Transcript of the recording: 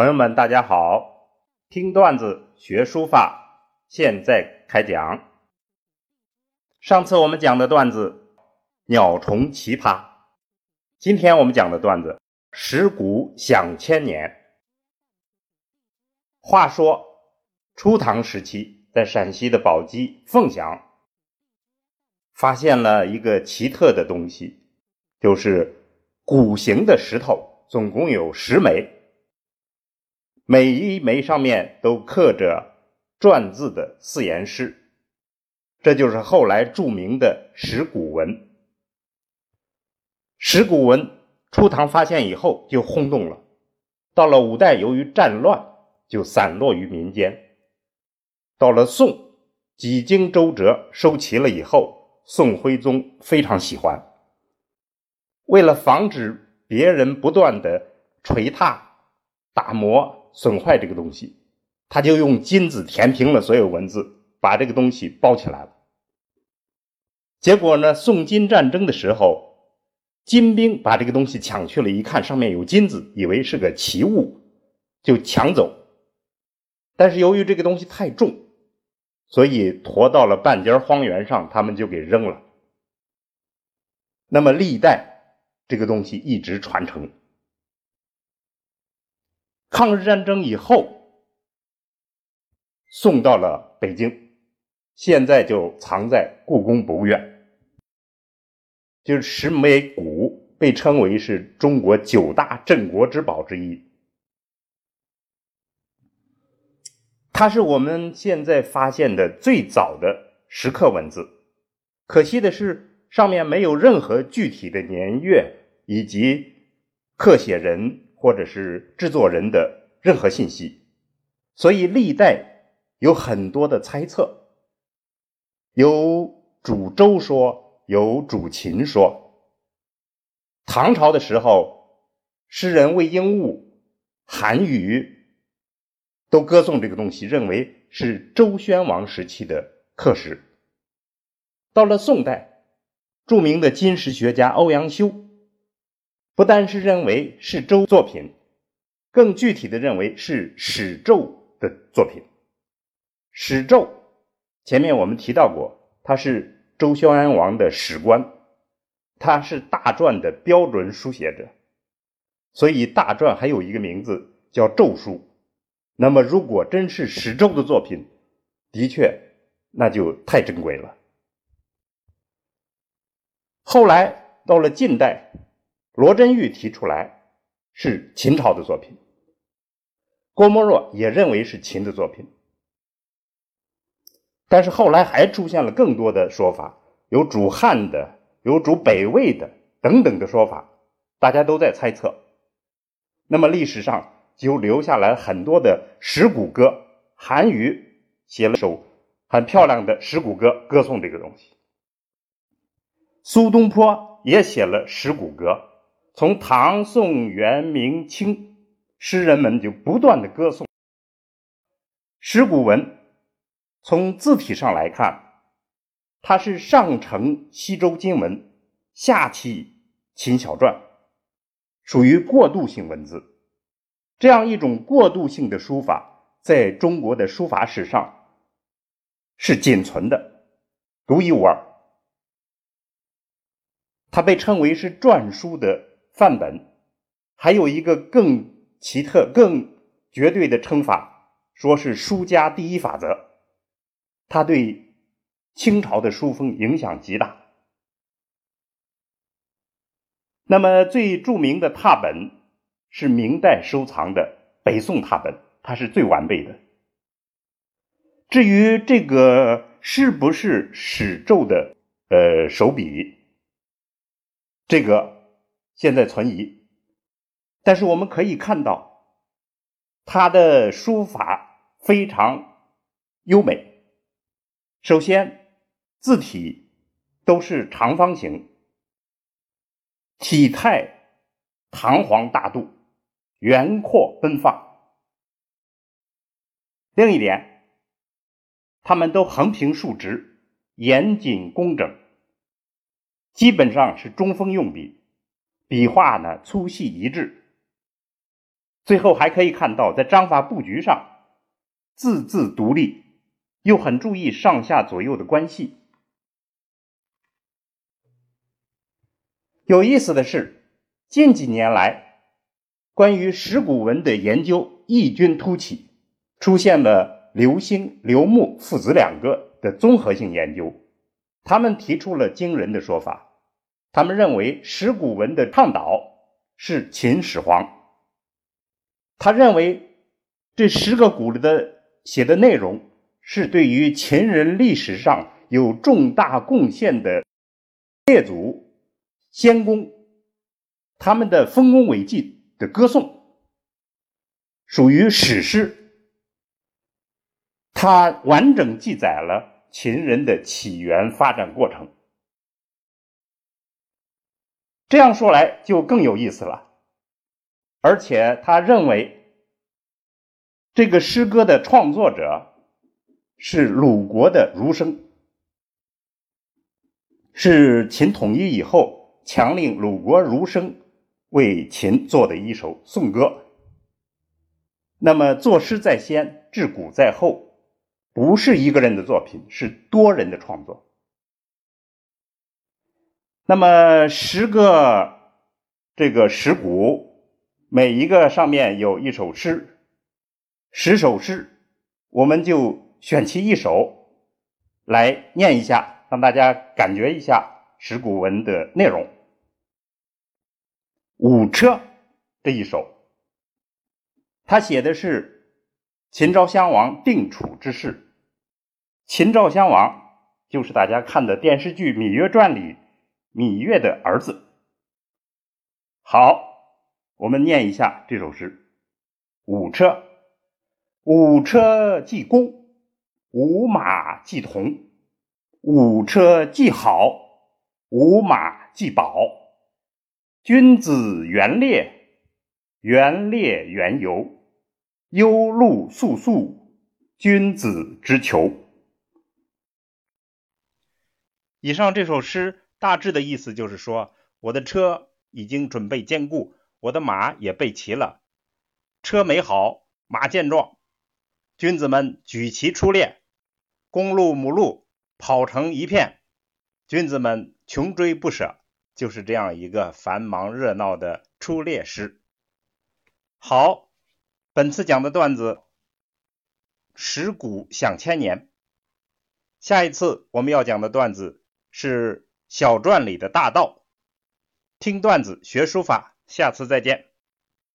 朋友们，大家好！听段子学书法，现在开讲。上次我们讲的段子《鸟虫奇葩》，今天我们讲的段子《石鼓响千年》。话说初唐时期，在陕西的宝鸡、凤翔，发现了一个奇特的东西，就是鼓形的石头，总共有十枚。每一枚上面都刻着篆字的四言诗，这就是后来著名的石鼓文。石鼓文初唐发现以后就轰动了，到了五代由于战乱就散落于民间，到了宋几经周折收齐了以后，宋徽宗非常喜欢，为了防止别人不断的捶踏、打磨。损坏这个东西，他就用金子填平了所有文字，把这个东西包起来了。结果呢，宋金战争的时候，金兵把这个东西抢去了，一看上面有金子，以为是个奇物，就抢走。但是由于这个东西太重，所以驮到了半截荒原上，他们就给扔了。那么历代这个东西一直传承。抗日战争以后，送到了北京，现在就藏在故宫博物院。就是石梅鼓，被称为是中国九大镇国之宝之一。它是我们现在发现的最早的石刻文字，可惜的是上面没有任何具体的年月以及刻写人。或者是制作人的任何信息，所以历代有很多的猜测，有主周说，有主秦说。唐朝的时候，诗人魏应物、韩愈都歌颂这个东西，认为是周宣王时期的刻石。到了宋代，著名的金石学家欧阳修。不单是认为是周作品，更具体的认为是史咒的作品。史咒前面我们提到过，他是周宣王的史官，他是大篆的标准书写者，所以大篆还有一个名字叫咒书。那么，如果真是史咒的作品，的确那就太珍贵了。后来到了近代。罗振玉提出来是秦朝的作品，郭沫若也认为是秦的作品，但是后来还出现了更多的说法，有主汉的，有主北魏的等等的说法，大家都在猜测。那么历史上就留下来很多的石鼓歌，韩愈写了首很漂亮的石鼓歌，歌颂这个东西。苏东坡也写了石鼓歌。从唐宋元明清，诗人们就不断的歌颂石鼓文。从字体上来看，它是上承西周金文，下启秦小篆，属于过渡性文字。这样一种过渡性的书法，在中国的书法史上是仅存的，独一无二。它被称为是篆书的。范本还有一个更奇特、更绝对的称法，说是书家第一法则。它对清朝的书风影响极大。那么最著名的拓本是明代收藏的北宋拓本，它是最完备的。至于这个是不是史咒的呃手笔，这个。现在存疑，但是我们可以看到，他的书法非常优美。首先，字体都是长方形，体态堂皇大度，圆阔奔放。另一点，他们都横平竖直，严谨工整，基本上是中锋用笔。笔画呢粗细一致，最后还可以看到，在章法布局上，字字独立，又很注意上下左右的关系。有意思的是，近几年来，关于石鼓文的研究异军突起，出现了刘兴、刘牧父子两个的综合性研究。他们提出了惊人的说法，他们认为石鼓文的倡导是秦始皇。他认为这十个鼓里的写的内容是对于秦人历史上有重大贡献的列祖先公他们的丰功伟绩的歌颂，属于史诗。它完整记载了秦人的起源发展过程。这样说来就更有意思了。而且他认为，这个诗歌的创作者是鲁国的儒生，是秦统一以后强令鲁国儒生为秦做的一首颂歌。那么作诗在先，制鼓在后，不是一个人的作品，是多人的创作。那么十个这个石鼓。每一个上面有一首诗，十首诗，我们就选其一首来念一下，让大家感觉一下石鼓文的内容。《五车》这一首，他写的是秦昭襄王定楚之事。秦昭襄王就是大家看的电视剧《芈月传》里芈月的儿子。好。我们念一下这首诗：五车，五车既公，五马既同。五车既好，五马既宝。君子元烈，元烈元游。忧路肃肃，君子之求。以上这首诗大致的意思就是说，我的车已经准备坚固。我的马也备齐了，车美好，马健壮，君子们举旗出列，公鹿母鹿跑成一片，君子们穷追不舍，就是这样一个繁忙热闹的出猎诗。好，本次讲的段子“石鼓响千年”，下一次我们要讲的段子是小篆里的大道。听段子学书法。下次再见。